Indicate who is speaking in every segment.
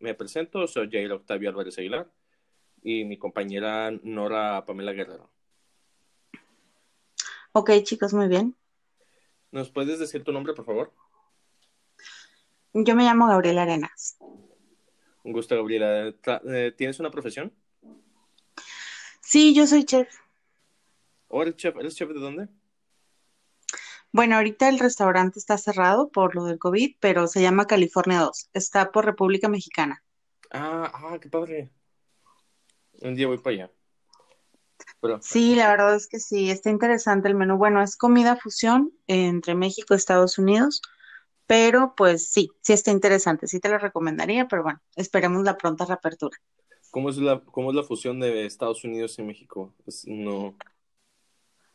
Speaker 1: Me presento, soy Jair Octavio Álvarez Aguilar y mi compañera Nora Pamela Guerrero.
Speaker 2: Ok, chicos, muy bien.
Speaker 1: ¿Nos puedes decir tu nombre, por favor?
Speaker 2: Yo me llamo Gabriela Arenas.
Speaker 1: Un gusto, Gabriela. Eh, ¿Tienes una profesión?
Speaker 2: Sí, yo soy chef.
Speaker 1: ¿O eres chef? ¿Eres chef de dónde?
Speaker 2: Bueno, ahorita el restaurante está cerrado por lo del COVID, pero se llama California 2. Está por República Mexicana.
Speaker 1: Ah, ah, qué padre. Un día voy para allá.
Speaker 2: Sí, la verdad es que sí, está interesante el menú. Bueno, es comida fusión entre México y Estados Unidos, pero pues sí, sí está interesante, sí te lo recomendaría, pero bueno, esperemos la pronta reapertura.
Speaker 1: ¿Cómo es la, cómo es la fusión de Estados Unidos y México? no.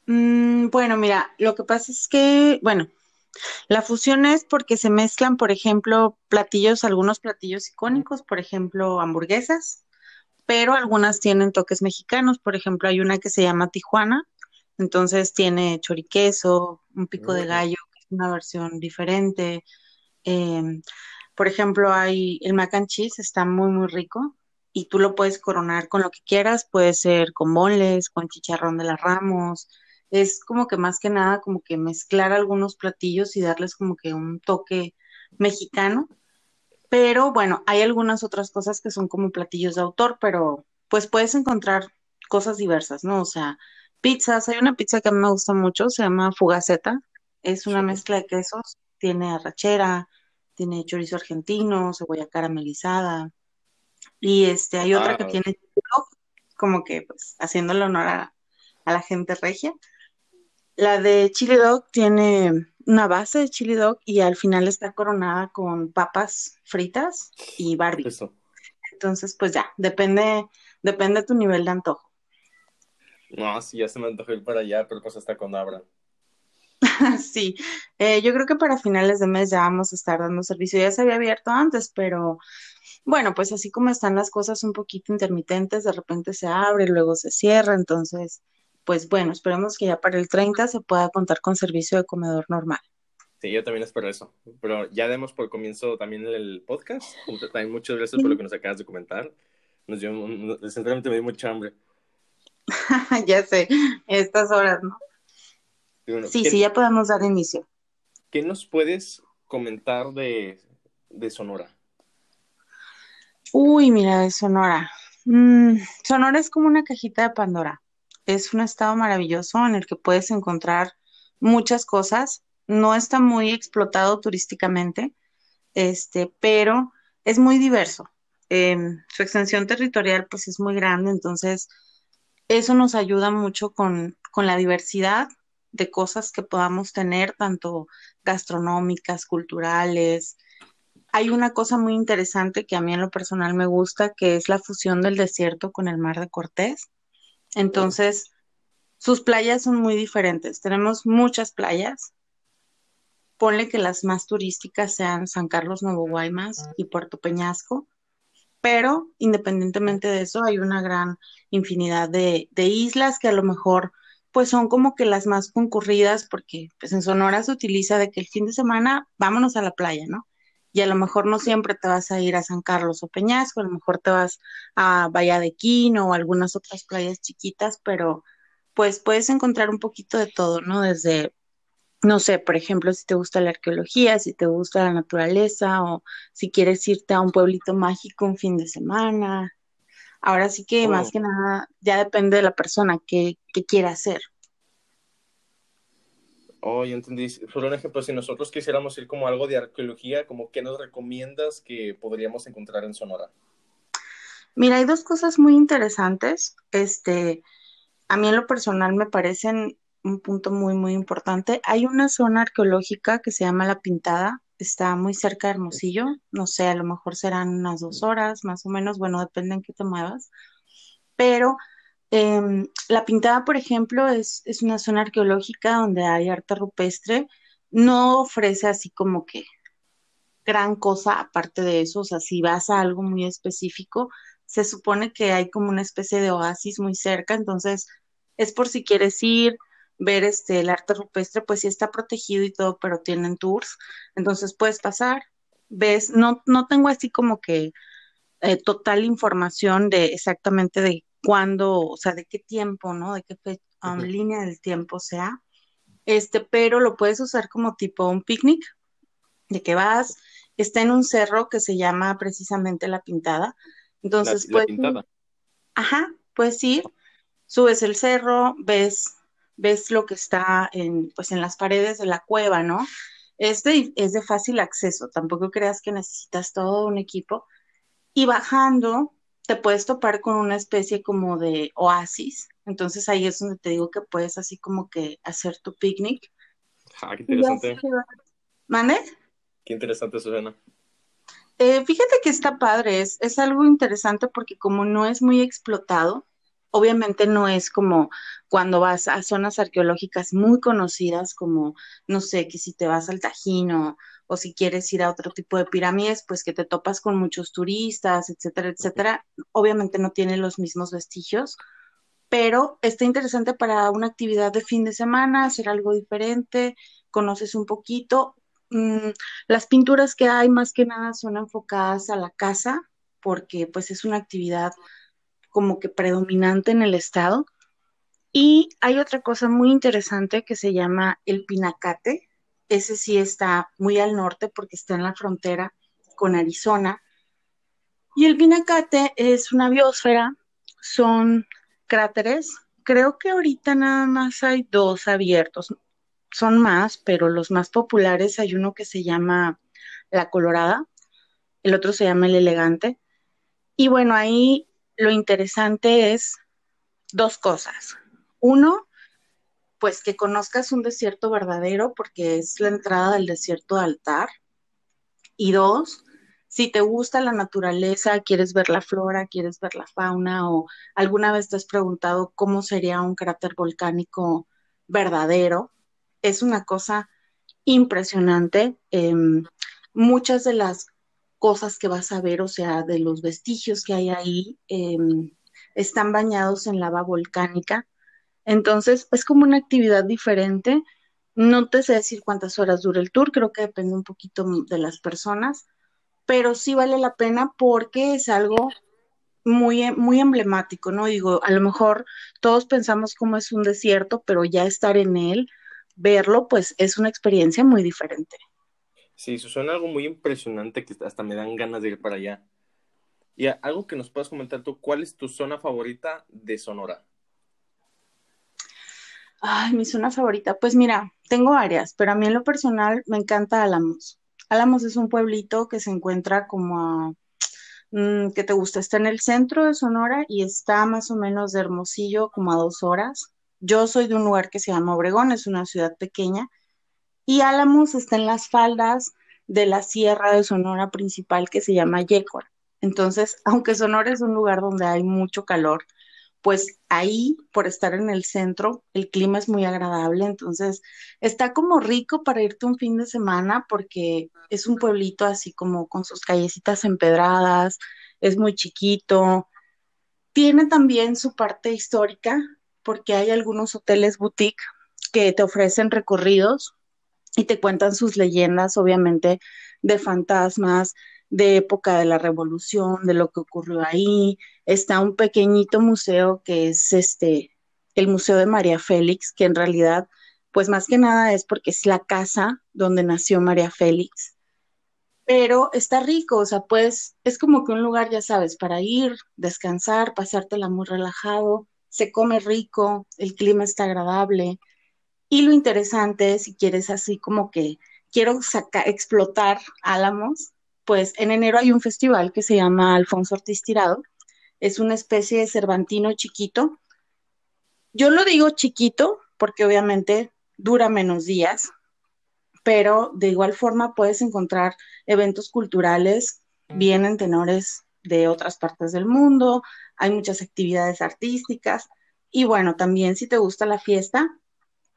Speaker 2: Mm, bueno, mira, lo que pasa es que, bueno, la fusión es porque se mezclan, por ejemplo, platillos, algunos platillos icónicos, por ejemplo, hamburguesas, pero algunas tienen toques mexicanos. Por ejemplo, hay una que se llama Tijuana, entonces tiene choriqueso, un pico de gallo, que es una versión diferente. Em, por ejemplo, hay el mac and cheese, está muy, muy rico y tú lo puedes coronar con lo que quieras, puede ser con bonles, con chicharrón de las ramos, es como que más que nada como que mezclar algunos platillos y darles como que un toque mexicano. Pero bueno, hay algunas otras cosas que son como platillos de autor, pero pues puedes encontrar cosas diversas, ¿no? O sea, pizzas, hay una pizza que a mí me gusta mucho, se llama Fugaceta, es una mezcla de quesos, tiene arrachera, tiene chorizo argentino, cebolla caramelizada, y este, hay otra que tiene como que pues haciéndole honor a la gente regia, la de chili dog tiene una base de chili dog y al final está coronada con papas fritas y Barbie. Entonces, pues ya, depende, depende de tu nivel de antojo.
Speaker 1: No, sí, ya se me antojó ir para allá, pero pues hasta con Abra.
Speaker 2: sí, eh, yo creo que para finales de mes ya vamos a estar dando servicio. Ya se había abierto antes, pero bueno, pues así como están las cosas un poquito intermitentes, de repente se abre, luego se cierra, entonces pues bueno, esperemos que ya para el 30 se pueda contar con servicio de comedor normal.
Speaker 1: Sí, yo también espero eso. Pero ya demos por comienzo también el podcast. También muchas gracias por lo que nos acabas de comentar. Nos dio, sinceramente me dio mucha hambre.
Speaker 2: ya sé, estas horas, ¿no? sí, sí, ya podemos dar inicio.
Speaker 1: ¿Qué nos puedes comentar de, de Sonora?
Speaker 2: Uy, mira, de Sonora. Mm, Sonora es como una cajita de Pandora es un estado maravilloso en el que puedes encontrar muchas cosas. No está muy explotado turísticamente, este, pero es muy diverso. Em, su extensión territorial pues es muy grande, entonces eso nos ayuda mucho con, con la diversidad de cosas que podamos tener, tanto gastronómicas, culturales. Hay una cosa muy interesante que a mí en lo personal me gusta, que es la fusión del desierto con el mar de Cortés. Entonces, sus playas son muy diferentes. Tenemos muchas playas. Ponle que las más turísticas sean San Carlos, Nuevo Guaymas y Puerto Peñasco, pero independientemente de eso, hay una gran infinidad de, islas que a lo mejor pues son como que las más concurridas porque pues en Sonora se utiliza de que el fin de semana vámonos a la playa, ¿no? Y a lo mejor no siempre te vas a ir a San Carlos o Peñasco, a lo mejor te vas a Bahía de Quino o algunas otras playas chiquitas, pero pues puedes encontrar un poquito de todo, ¿no? Desde, no sé, por ejemplo, si te gusta la arqueología, si te gusta la naturaleza o si quieres irte a un pueblito mágico un fin de semana. Ahora sí que más oh. que nada ya depende de la persona que, quiera hacer.
Speaker 1: Oh, ya entendí. Por un ejemplo, si nosotros quisiéramos ir como algo de arqueología, como ¿qué nos recomiendas que podríamos encontrar en Sonora?
Speaker 2: Mira, hay dos cosas muy interesantes. Este, a mí en lo personal me parecen un punto muy, muy importante. Hay una zona arqueológica que se llama La Pintada, está muy cerca de Hermosillo, no sé, a lo mejor serán unas dos horas, más o menos, bueno, depende en qué te muevas, pero em, La Pintada, por ejemplo, es, es una zona arqueológica donde hay arte rupestre, no ofrece así como que gran cosa aparte de eso, o sea, si vas a algo muy específico, se supone que hay como una especie de oasis muy cerca, entonces es por si quieres ir, ver este el arte rupestre, pues sí está protegido y todo, pero tienen tours, entonces puedes pasar, ves, no, no tengo así como que eh, total información de exactamente de cuándo, o sea, de qué tiempo, ¿no? De qué um, línea del tiempo sea. Este, pero lo puedes usar como tipo un picnic, de que vas, está en un cerro que se llama precisamente La Pintada. Entonces,
Speaker 1: la, pintada.
Speaker 2: ajá, puedes ir, subes el cerro, ves, ves lo que está en, pues en las paredes de la cueva, ¿no? Este es de fácil acceso, tampoco creas que necesitas todo un equipo. Y bajando, te puedes topar con una especie como de oasis. Entonces ahí es donde te digo que puedes así como que hacer tu picnic.
Speaker 1: Ah, qué interesante. Qué interesante, Susana.
Speaker 2: Eh, fíjate que está padre, es, es algo interesante porque como no es muy explotado, obviamente no es como cuando vas a zonas arqueológicas muy conocidas como, no sé, que si te vas al Tajín o, o si quieres ir a otro tipo de pirámides, pues que te topas con muchos turistas, etcétera, etcétera. Obviamente no tiene los mismos vestigios, pero está interesante para una actividad de fin de semana, hacer algo diferente, conoces un poquito. Mm, las pinturas que hay más que nada son enfocadas a la casa, porque pues es una actividad como que predominante en el estado. Y hay otra cosa muy interesante que se llama el pinacate. Ese sí está muy al norte porque está en la frontera con Arizona. Y el pinacate es una biosfera, son cráteres. Creo que ahorita nada más hay dos abiertos. Son más, pero los más populares hay uno que se llama La Colorada, el otro se llama El Elegante. Y bueno, ahí lo interesante es dos cosas. Uno, pues que conozcas un desierto verdadero porque es la entrada del desierto de altar. Y dos, si te gusta la naturaleza, quieres ver la flora, quieres ver la fauna o alguna vez te has preguntado cómo sería un cráter volcánico verdadero, es una cosa impresionante. Em, muchas de las cosas que vas a ver, o sea, de los vestigios que hay ahí, em, están bañados en lava volcánica. Entonces, es como una actividad diferente. No te sé decir cuántas horas dura el tour, creo que depende un poquito de las personas, pero sí vale la pena porque es algo muy, muy emblemático, ¿no? Digo, a lo mejor todos pensamos cómo es un desierto, pero ya estar en él, verlo, pues es una experiencia muy diferente.
Speaker 1: Sí, eso suena algo muy impresionante que hasta me dan ganas de ir para allá. Y algo que nos puedas comentar tú, ¿cuál es tu zona favorita de Sonora?
Speaker 2: Ay, mi zona favorita. Pues mira, tengo varias, pero a mí en lo personal me encanta Álamos. Álamos es un pueblito que se encuentra como a, mm, ¿qué te gusta? Está en el centro de Sonora y está más o menos de Hermosillo como a dos horas. Yo soy de un lugar que se llama Obregón, es una ciudad pequeña y Álamos está en las faldas de la sierra de Sonora principal que se llama Yecora. Entonces, aunque Sonora es un lugar donde hay mucho calor, pues ahí, por estar en el centro, el clima es muy agradable, entonces está como rico para irte un fin de semana porque es un pueblito así como con sus callecitas empedradas, es muy chiquito. Tiene también su parte histórica porque hay algunos hoteles boutique que te ofrecen recorridos y te cuentan sus leyendas, obviamente, de fantasmas, de época de la revolución, de lo que ocurrió ahí. Está un pequeñito museo que es este, el Museo de María Félix, que en realidad, pues más que nada es porque es la casa donde nació María Félix. Pero está rico, o sea, pues es como que un lugar, ya sabes, para ir, descansar, pasártela muy relajado, se come rico, el clima está agradable. Y lo interesante, si quieres así como que quiero sacar, explotar Álamos, pues en enero hay un festival que se llama Alfonso Ortiz Tirado. Es una especie de cervantino chiquito. Yo lo digo chiquito porque obviamente dura menos días, pero de igual forma puedes encontrar eventos culturales, vienen tenores de otras partes del mundo, hay muchas actividades artísticas y bueno, también si te gusta la fiesta,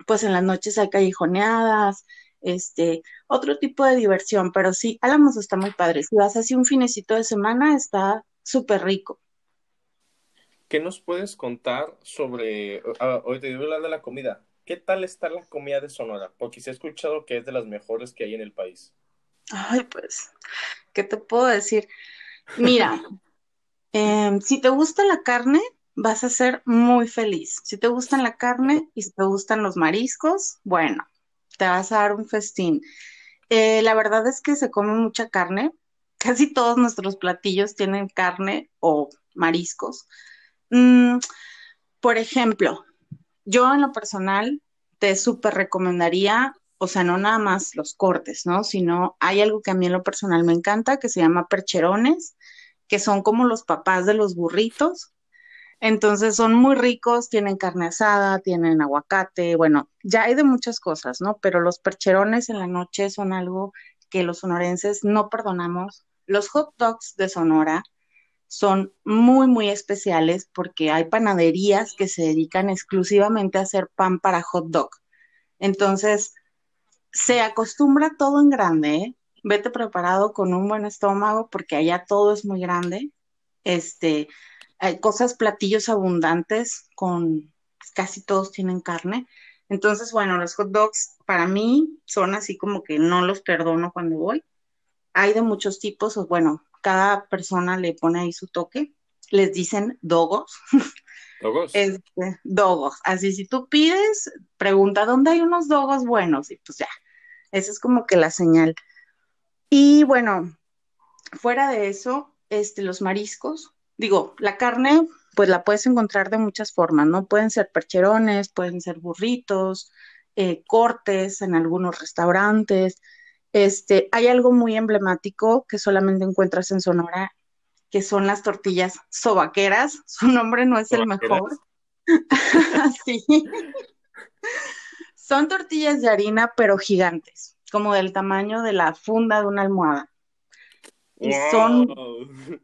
Speaker 2: pues en las noches hay callejoneadas, este, otro tipo de diversión, pero sí, Álamos está muy padre. Si vas así un finecito de semana, está súper rico.
Speaker 1: ¿Qué nos puedes contar sobre, uh, hoy te digo hablar de la comida, ¿qué tal está la comida de Sonora? Porque se ha escuchado que es de las mejores que hay en el país.
Speaker 2: Ay, pues, ¿qué te puedo decir? Mira, Em, si te gusta la carne, vas a ser muy feliz. Si te gustan la carne y si te gustan los mariscos, bueno, te vas a dar un festín. Eh, la verdad es que se come mucha carne. Casi todos nuestros platillos tienen carne o mariscos. Mm, por ejemplo, yo en lo personal te súper recomendaría, o sea, no nada más los cortes, ¿no? Sino hay algo que a mí en lo personal me encanta, que se llama percherones, que son como los papás de los burritos. Entonces son muy ricos, tienen carne asada, tienen aguacate, bueno, ya hay de muchas cosas, ¿no? Pero los percherones en la noche son algo que los sonorenses no perdonamos. Los hot dogs de Sonora son muy, muy especiales porque hay panaderías que se dedican exclusivamente a hacer pan para hot dog. Entonces, se acostumbra todo en grande, ¿eh? Vete preparado con un buen estómago porque allá todo es muy grande. Este, hay cosas, platillos abundantes con casi todos tienen carne. Entonces, bueno, los hot dogs para mí son así como que no los perdono cuando voy. Hay de muchos tipos, o bueno, cada persona le pone ahí su toque. Les dicen dogos.
Speaker 1: ¿Dogos?
Speaker 2: Este, dogos. Así, si tú pides, pregunta dónde hay unos dogos buenos y pues ya, esa es como que la señal. Y bueno, fuera de eso, este, los mariscos, digo, la carne, pues la puedes encontrar de muchas formas, ¿no? Pueden ser percherones, pueden ser burritos, eh, cortes en algunos restaurantes. Este, hay algo muy emblemático que solamente encuentras en Sonora, que son las tortillas sobaqueras. Su nombre no es el mejor. sí. Son tortillas de harina, pero gigantes, como del tamaño de la funda de una almohada. Y son,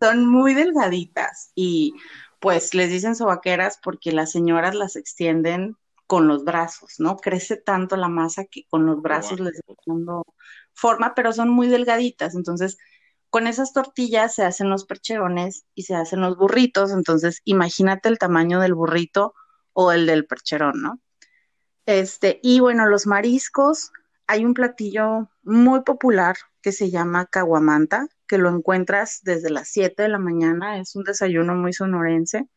Speaker 2: son muy delgaditas y pues les dicen sobaqueras porque las señoras las extienden con los brazos, ¿no? Crece tanto la masa que con los brazos les está dando forma, pero son muy delgaditas. Entonces, con esas tortillas se hacen los percherones y se hacen los burritos. Entonces, imagínate el tamaño del burrito o el del percherón, ¿no? Este, y bueno, los mariscos, hay un platillo muy popular que se llama caguamanta, que lo encuentras desde las 7 de la mañana, es un desayuno muy sonorense.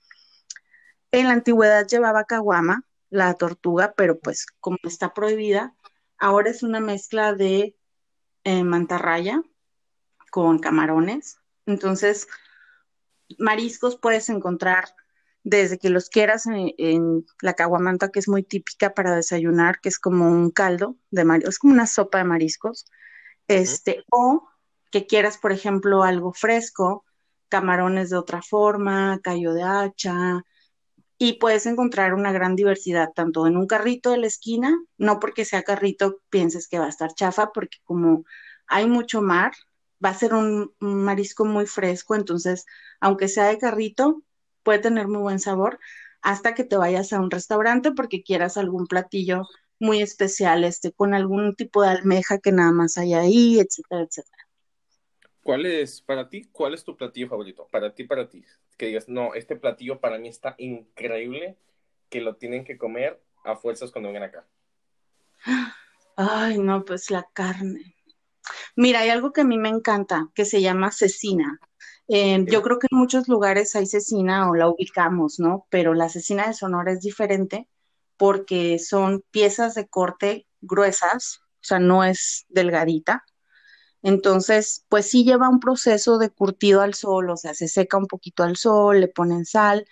Speaker 2: En la antigüedad llevaba caguama, la tortuga, pero pues como está prohibida, ahora es una mezcla de eh, mantarraya con camarones. Entonces, mariscos puedes encontrar desde que los quieras en, la caguamanta, que es muy típica para desayunar, que es como un caldo de mariscos, es como una sopa de mariscos, este, o que quieras, por ejemplo, algo fresco, camarones de otra forma, callo de hacha, y puedes encontrar una gran diversidad, tanto en un carrito de la esquina, no porque sea carrito pienses que va a estar chafa, porque como hay mucho mar, va a ser un marisco muy fresco, entonces, aunque sea de carrito, puede tener muy buen sabor hasta que te vayas a un restaurante porque quieras algún platillo muy especial, este, con algún tipo de almeja que nada más hay ahí, etcétera, etcétera.
Speaker 1: ¿Cuál es, para ti, cuál es tu platillo favorito? Para ti, para ti. Que digas, no, este platillo para mí está increíble, que lo tienen que comer a fuerzas cuando vengan acá.
Speaker 2: Ay, no, pues la carne. Mira, hay algo que a mí me encanta, que se llama cecina. Eh, yo creo que en muchos lugares hay cecina o la ubicamos, ¿no? Pero la cecina de Sonora es diferente porque son piezas de corte gruesas, o sea, no es delgadita. Entonces, pues sí lleva un proceso de curtido al sol, o sea, se seca un poquito al sol, le ponen sal,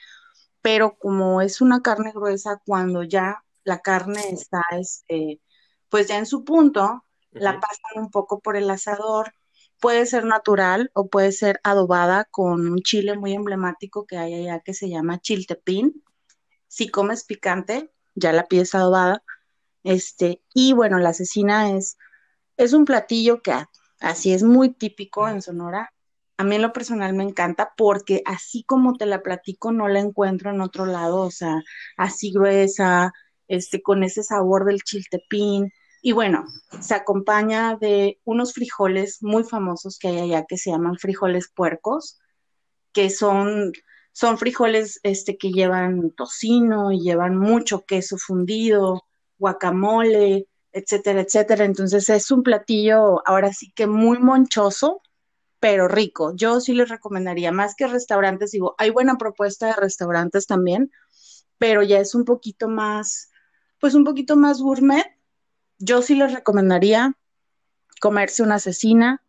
Speaker 2: pero como es una carne gruesa, cuando ya la carne está, este, pues ya en su punto, la pasan un poco por el asador, puede ser natural o puede ser adobada con un chile muy emblemático que hay allá que se llama chiltepín. Si comes picante, ya la pides adobada. Este, y bueno, la cecina es, es un platillo que así es muy típico en Sonora. A mí en lo personal me encanta porque así como te la platico, no la encuentro en otro lado, o sea, así gruesa, este, con ese sabor del chiltepín, y bueno, se acompaña de unos frijoles muy famosos que hay allá que se llaman frijoles puercos, que son, son frijoles este, que llevan tocino y llevan mucho queso fundido, guacamole, etcétera, etcétera. Entonces es un platillo ahora sí que muy monchoso, pero rico. Yo sí les recomendaría, más que restaurantes, digo, hay buena propuesta de restaurantes también, pero ya es un poquito más, pues un poquito más gourmet. Yo sí les recomendaría comerse una cecina,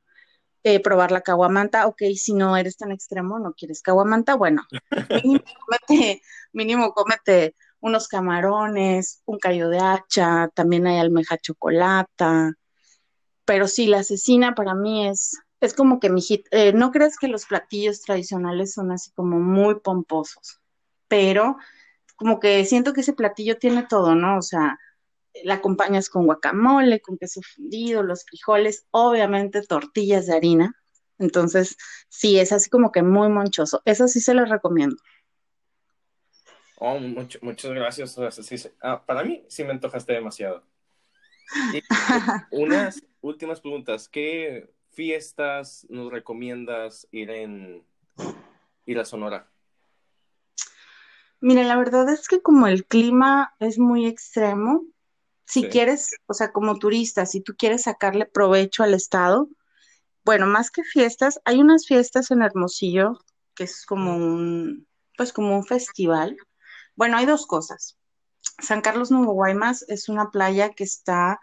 Speaker 2: eh, probar la caguamanta, ok, si no eres tan extremo, no quieres caguamanta, bueno, mínimo cómete, mínimo cómete unos camarones, un callo de hacha, también hay almeja chocolata, pero sí, la cecina para mí es, es como que mi eh, no crees que los platillos tradicionales son así como muy pomposos, pero como que siento que ese platillo tiene todo, ¿no? O sea, la acompañas con guacamole, con queso fundido, los frijoles, obviamente tortillas de harina. Entonces, sí, es así como que muy monchoso. Eso sí se lo recomiendo.
Speaker 1: Oh, muchas gracias. Ah, para mí sí me antojaste demasiado. unas últimas preguntas. ¿Qué fiestas nos recomiendas ir en ir a Sonora?
Speaker 2: Mira, la verdad es que como el clima es muy extremo, si quieres, o sea, como turista, si tú quieres sacarle provecho al estado, bueno, más que fiestas, hay unas fiestas en Hermosillo que es como un, pues como un festival. Bueno, hay dos cosas. San Carlos Nuevo Guaymas es una playa que está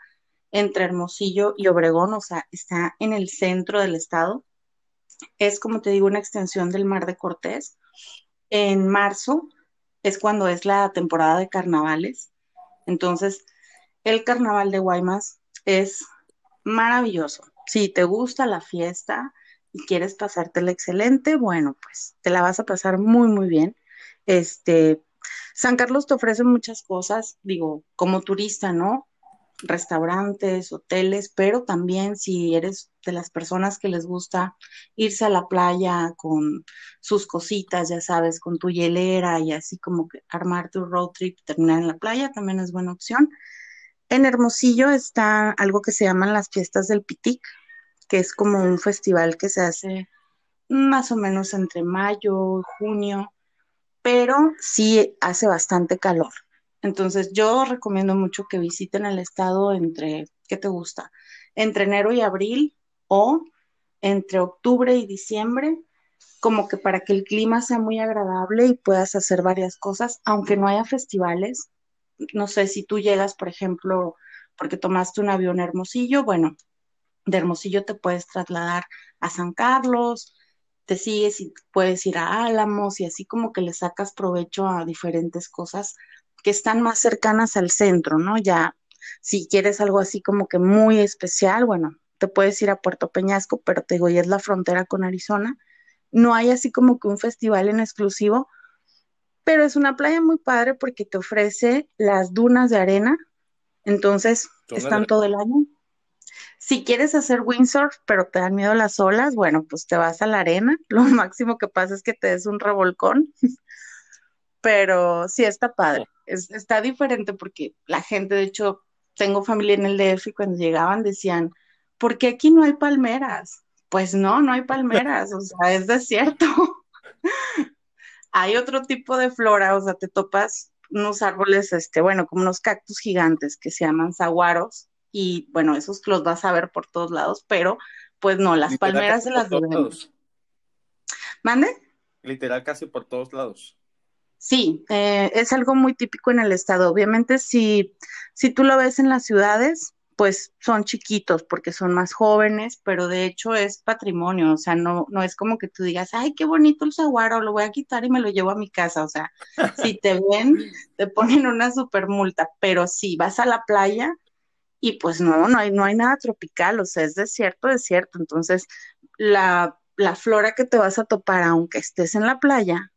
Speaker 2: entre Hermosillo y Obregón, o sea, está en el centro del estado. Es, como te digo, una extensión del Mar de Cortés. En marzo es cuando es la temporada de carnavales. Entonces, el carnaval de Guaymas es maravilloso. Si te gusta la fiesta y quieres pasártela excelente, bueno, pues te la vas a pasar muy, muy bien. Este, San Carlos te ofrece muchas cosas, digo, como turista, ¿no? Restaurantes, hoteles, pero también si eres de las personas que les gusta irse a la playa con sus cositas, ya sabes, con tu hielera y así como que armar tu road trip, terminar en la playa, también es buena opción. En Hermosillo está algo que se llaman las fiestas del Pitic, que es como un festival que se hace más o menos entre mayo y junio, pero sí hace bastante calor. Entonces yo recomiendo mucho que visiten el estado entre, ¿qué te gusta? Entre enero y abril o entre octubre y diciembre, como que para que el clima sea muy agradable y puedas hacer varias cosas, aunque no haya festivales, no sé si tú llegas, por ejemplo, porque tomaste un avión Hermosillo, bueno, de Hermosillo te puedes trasladar a San Carlos, te sigues y puedes ir a Álamos y así como que le sacas provecho a diferentes cosas que están más cercanas al centro, ¿no? Ya, si quieres algo así como que muy especial, bueno, te puedes ir a Puerto Peñasco, pero te digo, ya es la frontera con Arizona. No hay así como que un festival en exclusivo, pero es una playa muy padre porque te ofrece las dunas de arena, entonces están todo el año. Si quieres hacer windsurf, pero te dan miedo las olas, bueno, pues te vas a la arena. Lo máximo que pasa es que te des un revolcón. pero sí está padre. está diferente porque la gente, de hecho, tengo familia en el DF y cuando llegaban decían, ¿por qué aquí no hay palmeras? Pues no, no hay palmeras, o sea, es desierto. hay otro tipo de flora, o sea, te topas unos árboles, este, bueno, como unos cactus gigantes que se llaman saguaros, y bueno, esos los vas a ver por todos lados, pero pues no, las palmeras de las
Speaker 1: lados.
Speaker 2: ¿Mande?
Speaker 1: Literal casi por todos lados.
Speaker 2: Sí, eh, es algo muy típico en el estado. Obviamente, si, si tú lo ves en las ciudades, pues son chiquitos porque son más jóvenes, pero de hecho es patrimonio, o sea, no, no es como que tú digas, ay, qué bonito el saguaro, lo voy a quitar y me lo llevo a mi casa, o sea, si te ven, te ponen una super multa, pero si vas a la playa y pues no, no hay, no hay nada tropical, o sea, es desierto, desierto, entonces la, la flora que te vas a topar, aunque estés en la playa,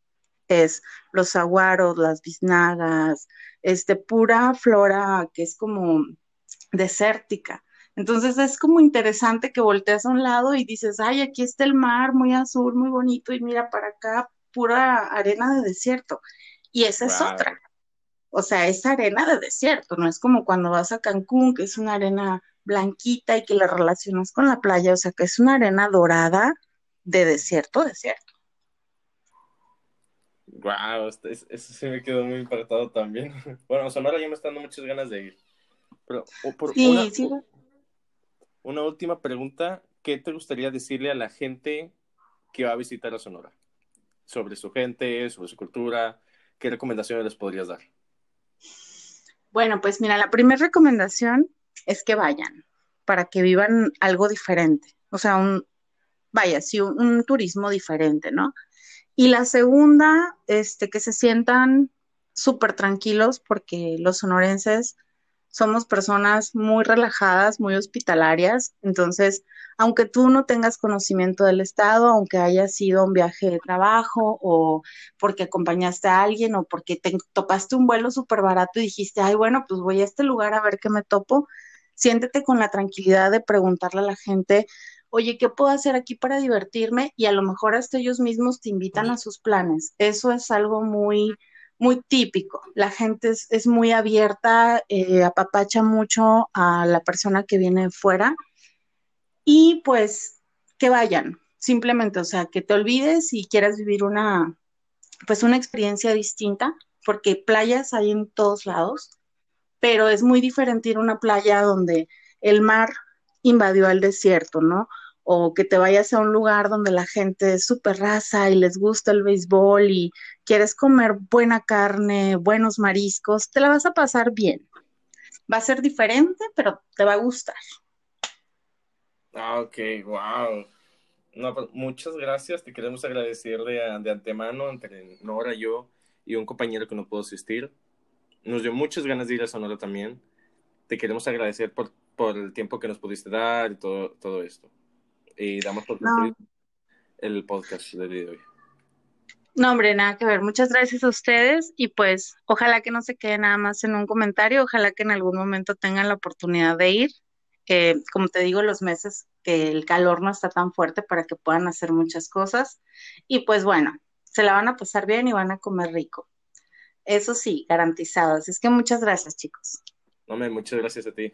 Speaker 2: es los saguaros, las biznagas, este, pura flora que es como desértica. Entonces es como interesante que volteas a un lado y dices, ay, aquí está el mar muy azul, muy bonito, y mira para acá, pura arena de desierto. Y esa es otra. O sea, es arena de desierto, no es como cuando vas a Cancún, que es una arena blanquita y que la relacionas con la playa, o sea, que es una arena dorada de desierto, desierto.
Speaker 1: Wow, eso sí me quedó muy impactado también. Bueno, Sonora ya me está dando muchas ganas de ir. Pero, por una, una última pregunta ¿qué te gustaría decirle a la gente que va a visitar a Sonora? Sobre su gente, sobre su cultura, ¿qué recomendaciones les podrías dar?
Speaker 2: Bueno, pues mira, la primera recomendación es que vayan para que vivan algo diferente, o sea, un, vaya, sí, un, turismo diferente, ¿no? Y la segunda, este, que se sientan súper tranquilos porque los sonorenses somos personas muy relajadas, muy hospitalarias, entonces, aunque tú no tengas conocimiento del estado, aunque haya sido un viaje de trabajo o porque acompañaste a alguien o porque te topaste un vuelo súper barato y dijiste, ay, bueno, pues voy a este lugar a ver qué me topo, siéntete con la tranquilidad de preguntarle a la gente, oye, ¿qué puedo hacer aquí para divertirme? Y a lo mejor hasta ellos mismos te invitan a sus planes. Eso es algo muy muy típico. La gente es, es muy abierta, eh, apapacha mucho a la persona que viene fuera y pues que vayan, simplemente, o sea, que te olvides y quieras vivir una, pues una experiencia distinta, porque playas hay en todos lados, pero es muy diferente ir a una playa donde el mar invadió el desierto, ¿no? o que te vayas a un lugar donde la gente es súper raza y les gusta el béisbol y quieres comer buena carne, buenos mariscos, te la vas a pasar bien. Va a ser diferente, pero te va a gustar.
Speaker 1: Ah, ok, wow. No, pues, muchas gracias, te queremos agradecer de, de antemano entre Nora, yo y un compañero que no pudo asistir. Nos dio muchas ganas de ir a Sonora también. Te queremos agradecer por, por el tiempo que nos pudiste dar y todo, todo esto y damos por no. el podcast del día de hoy.
Speaker 2: No, hombre, nada que ver. Muchas gracias a ustedes y pues ojalá que no se quede nada más en un comentario, ojalá que en algún momento tengan la oportunidad de ir. Eh, como te digo, los meses que el calor no está tan fuerte para que puedan hacer muchas cosas. Y pues bueno, se la van a pasar bien y van a comer rico. Eso sí, garantizado. Así es que muchas gracias, chicos.
Speaker 1: No, me, muchas gracias a ti.